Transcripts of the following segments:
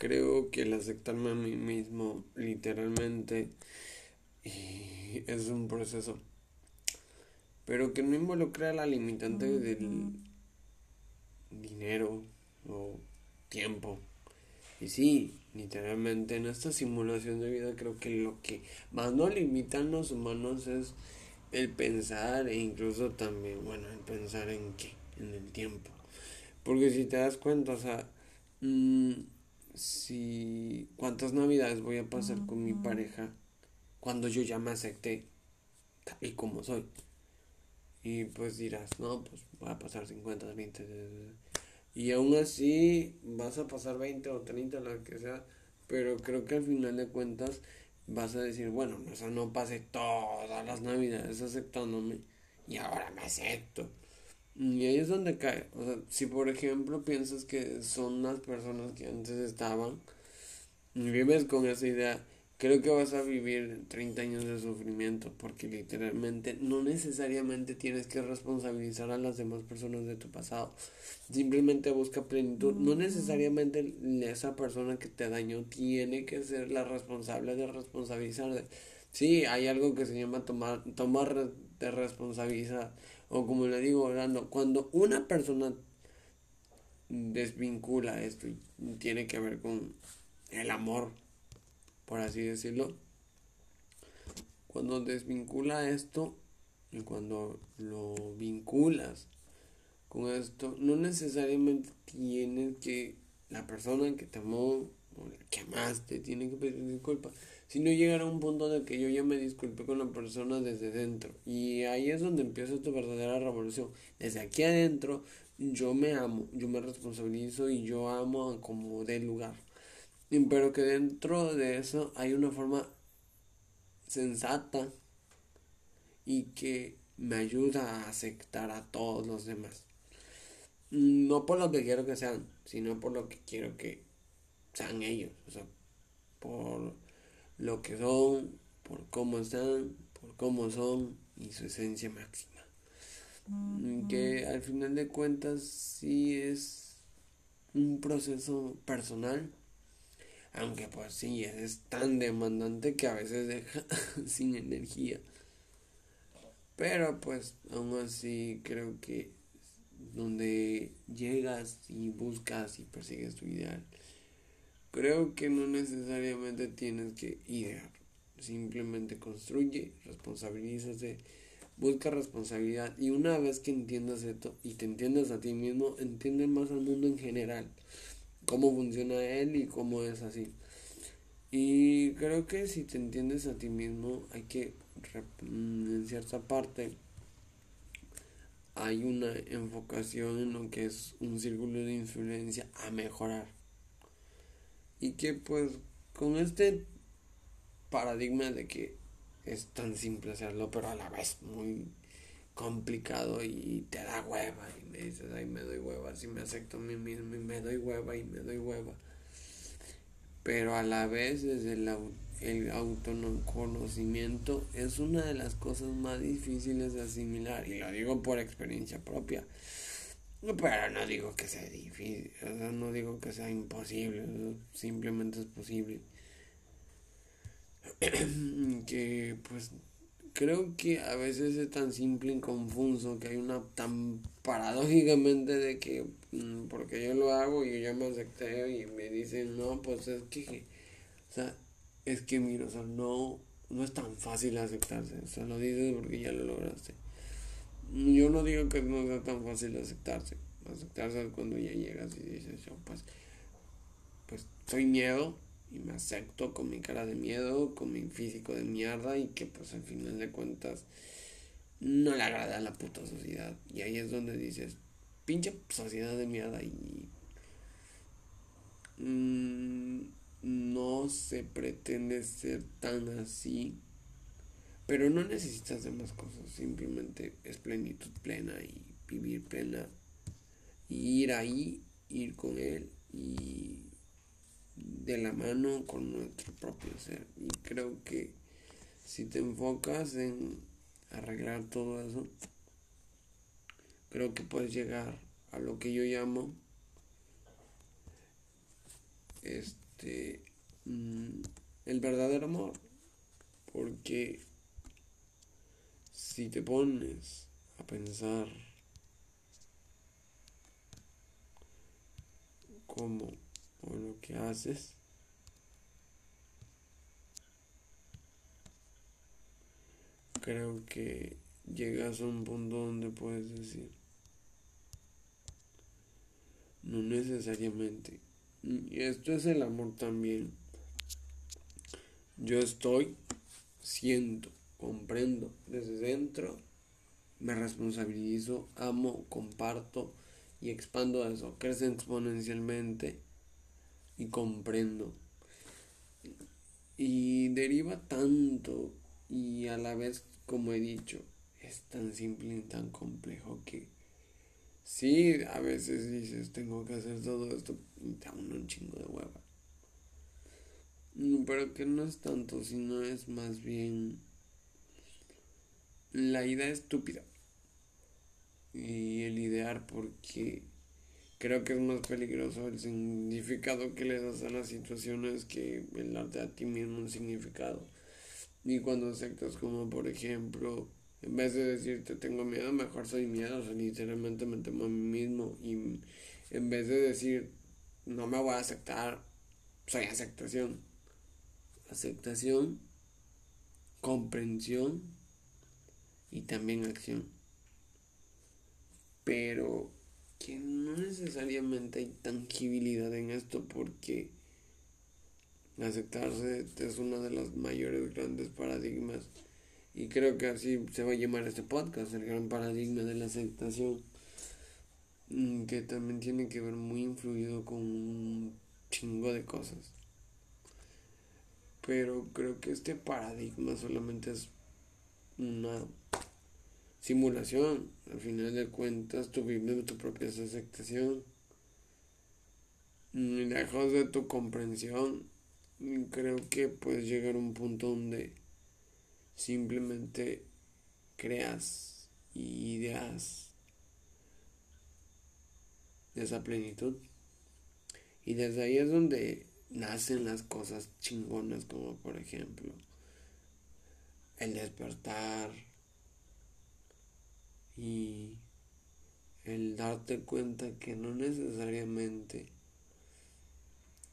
creo que el aceptarme a mí mismo literalmente es un proceso, pero que no involucra la limitante del dinero o tiempo. Y sí, literalmente en esta simulación de vida creo que lo que más nos limitan los humanos es el pensar e incluso también, bueno, el pensar en qué, en el tiempo. Porque si te das cuenta, o sea, mmm, si cuántas navidades voy a pasar con mi pareja cuando yo ya me acepté tal y como soy. Y pues dirás, no, pues voy a pasar 50, 20. Y aún así vas a pasar 20 o 30, lo que sea. Pero creo que al final de cuentas vas a decir, bueno, o sea, no pasé todas las navidades aceptándome y ahora me acepto. Y ahí es donde cae. O sea, si por ejemplo piensas que son las personas que antes estaban y vives con esa idea, creo que vas a vivir 30 años de sufrimiento porque literalmente no necesariamente tienes que responsabilizar a las demás personas de tu pasado. Simplemente busca plenitud. No necesariamente esa persona que te dañó tiene que ser la responsable de responsabilizar. Sí, hay algo que se llama tomar, tomar de responsabilidad o como le digo cuando una persona desvincula esto y tiene que ver con el amor, por así decirlo, cuando desvincula esto y cuando lo vinculas con esto, no necesariamente tiene que la persona que te amó o la que amaste tiene que pedir disculpas no llegar a un punto de que yo ya me disculpe con la persona desde dentro. Y ahí es donde empieza tu verdadera revolución. Desde aquí adentro yo me amo, yo me responsabilizo y yo amo como de lugar. Pero que dentro de eso hay una forma sensata y que me ayuda a aceptar a todos los demás. No por lo que quiero que sean, sino por lo que quiero que sean ellos. O sea, por lo que son, por cómo están, por cómo son y su esencia máxima. Que al final de cuentas sí es un proceso personal, aunque pues sí es tan demandante que a veces deja sin energía. Pero pues aún así creo que donde llegas y buscas y persigues tu ideal, Creo que no necesariamente tienes que idear. Simplemente construye, responsabilízate, busca responsabilidad. Y una vez que entiendas esto y te entiendas a ti mismo, entiendes más al mundo en general. Cómo funciona él y cómo es así. Y creo que si te entiendes a ti mismo, hay que, en cierta parte, hay una enfocación en lo que es un círculo de influencia a mejorar y que pues con este paradigma de que es tan simple hacerlo, pero a la vez muy complicado y te da hueva y me dices, ay, me doy hueva, si me acepto a mí mismo y me doy hueva y me doy hueva. Pero a la vez desde el, el autoconocimiento es una de las cosas más difíciles de asimilar y lo digo por experiencia propia. Pero no digo que sea difícil, o sea, no digo que sea imposible, simplemente es posible. que pues creo que a veces es tan simple y confuso que hay una tan paradójicamente de que mm, porque yo lo hago y yo ya me acepté y me dicen no pues es que o sea es que mira o sea no no es tan fácil aceptarse o sea lo dices porque ya lo lograste yo no digo que no sea tan fácil aceptarse. Aceptarse es cuando ya llegas y dices, yo pues, pues soy miedo y me acepto con mi cara de miedo, con mi físico de mierda y que pues al final de cuentas no le agrada a la puta sociedad. Y ahí es donde dices, pinche sociedad de mierda y... Mm, no se pretende ser tan así pero no necesitas de más cosas, simplemente es plenitud plena y vivir plena. Y ir ahí, ir con Él y de la mano con nuestro propio ser. Y creo que si te enfocas en arreglar todo eso, creo que puedes llegar a lo que yo llamo este mm, el verdadero amor. Porque si te pones a pensar cómo o lo que haces, creo que llegas a un punto donde puedes decir, no necesariamente, y esto es el amor también, yo estoy, siento, comprendo desde dentro, me responsabilizo, amo, comparto y expando eso, crece exponencialmente y comprendo. Y deriva tanto y a la vez, como he dicho, es tan simple y tan complejo que sí, a veces dices, tengo que hacer todo esto y te da un chingo de hueva. Mm, pero que no es tanto, sino es más bien la idea estúpida. Y el idear porque creo que es más peligroso el significado que le das a las situaciones que el darte a ti mismo un significado. Y cuando aceptas como por ejemplo, en vez de decirte tengo miedo, mejor soy miedo, o literalmente me temo a mí mismo. Y en vez de decir no me voy a aceptar, soy aceptación aceptación, comprensión y también acción. Pero que no necesariamente hay tangibilidad en esto porque aceptarse es uno de los mayores grandes paradigmas y creo que así se va a llamar este podcast, el gran paradigma de la aceptación, mm, que también tiene que ver muy influido con un chingo de cosas. Pero creo que este paradigma solamente es una simulación. Al final de cuentas, tú vives tu propia aceptación. Lejos de tu comprensión, creo que puedes llegar a un punto donde simplemente creas ideas de esa plenitud. Y desde ahí es donde nacen las cosas chingonas como por ejemplo el despertar y el darte cuenta que no necesariamente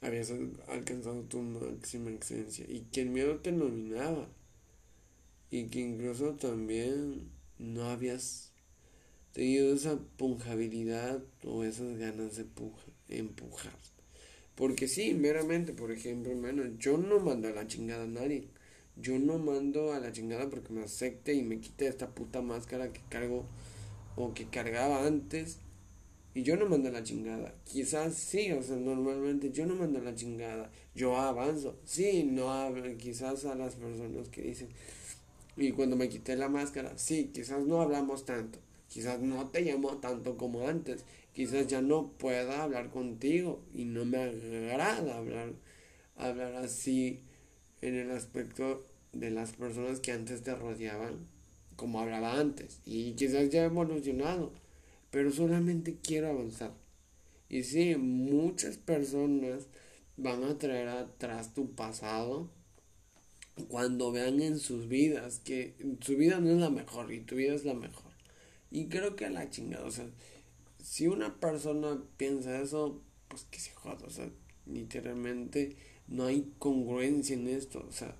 habías alcanzado tu máxima esencia y que el miedo te dominaba y que incluso también no habías tenido esa punjabilidad o esas ganas de empujar. Porque sí, meramente, por ejemplo, yo no mando a la chingada a nadie. Yo no mando a la chingada porque me acepte y me quite esta puta máscara que cargo o que cargaba antes. Y yo no mando a la chingada. Quizás sí, o sea, normalmente yo no mando a la chingada. Yo avanzo. Sí, no hablo, quizás a las personas que dicen. Y cuando me quité la máscara, sí, quizás no hablamos tanto. Quizás no te llamo tanto como antes quizás ya no pueda hablar contigo y no me agrada hablar, hablar así en el aspecto de las personas que antes te rodeaban como hablaba antes. Y quizás ya he evolucionado pero solamente quiero avanzar. Y sí muchas personas van a traer atrás tu pasado cuando vean en sus vidas que su vida no es la mejor y tu vida es la mejor. Y creo que a la chingada o sea si una persona piensa eso, pues que se joda, o sea, literalmente no hay congruencia en esto, o sea,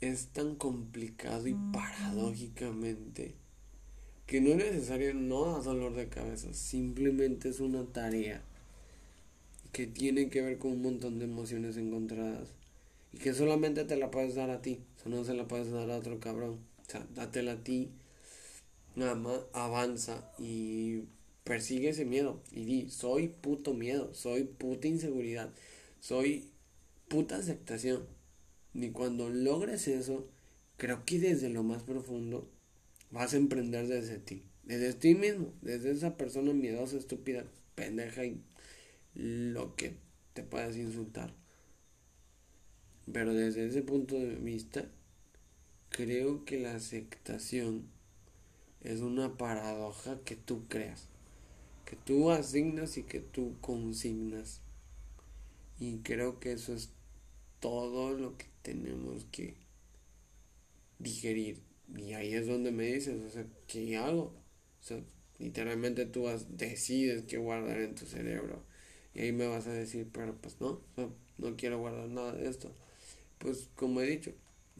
es tan complicado y paradójicamente que no es necesario, no da dolor de cabeza, simplemente es una tarea que tiene que ver con un montón de emociones encontradas y que solamente te la puedes dar a ti, o sea, no se la puedes dar a otro cabrón, o sea, dátela a ti nada más avanza y persigue ese miedo y di, soy puto miedo, soy puta inseguridad, soy puta aceptación. Y cuando logres eso, creo que desde lo más profundo vas a emprender desde ti, desde ti mismo, desde esa persona miedosa, estúpida, pendeja y lo que te puedas insultar. Pero desde ese punto de vista, creo que la aceptación es una paradoja que tú creas, que tú asignas y que tú consignas. Y creo que eso es todo lo que tenemos que digerir. Y ahí es donde me dices, o sea, ¿qué hago? O sea, literalmente tú decides qué guardar en tu cerebro. Y ahí me vas a decir, pero pues no, no quiero guardar nada de esto. Pues como he dicho,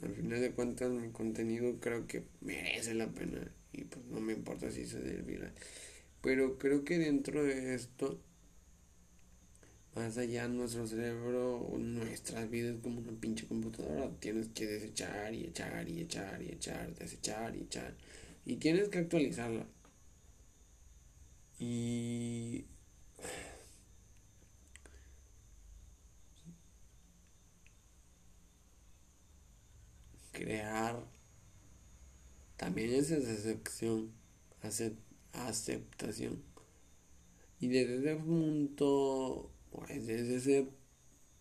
al final de cuentas mi contenido creo que merece la pena y pues no me importa si se desvira. Pero creo que dentro de esto, más allá nuestro cerebro, nuestras vidas como una pinche computadora, tienes que desechar y echar y echar y echar, desechar y echar. Y tienes que actualizarla. Y crear también es aceptación, aceptación. Y desde ese punto, pues desde ese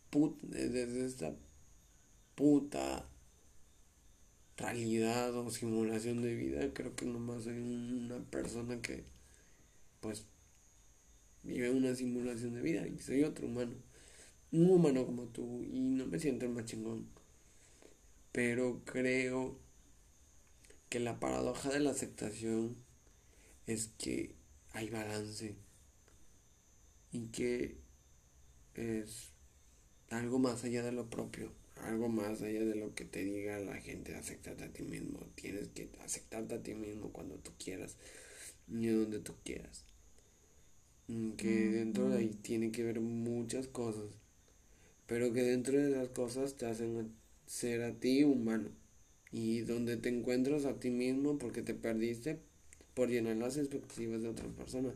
put, desde esta puta realidad o simulación de vida, creo que nomás soy una persona que pues vive una simulación de vida y soy otro humano. Un humano como tú y no me siento el más chingón. Pero creo que la paradoja de la aceptación es que hay balance y que es algo más allá de lo propio, algo más allá de lo que te diga la gente, aceptarte a ti mismo, tienes que aceptarte a ti mismo cuando tú quieras y donde tú quieras. Que dentro de ahí tiene que ver muchas cosas, pero que dentro de las cosas te hacen ser a ti humano y donde te encuentras a ti mismo porque te perdiste por llenar las expectativas de otras personas.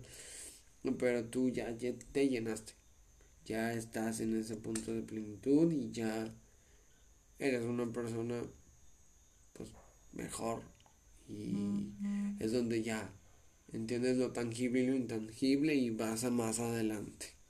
Pero tú ya, ya te llenaste, ya estás en ese punto de plenitud y ya eres una persona pues mejor y es donde ya entiendes lo tangible y lo intangible y vas a más adelante.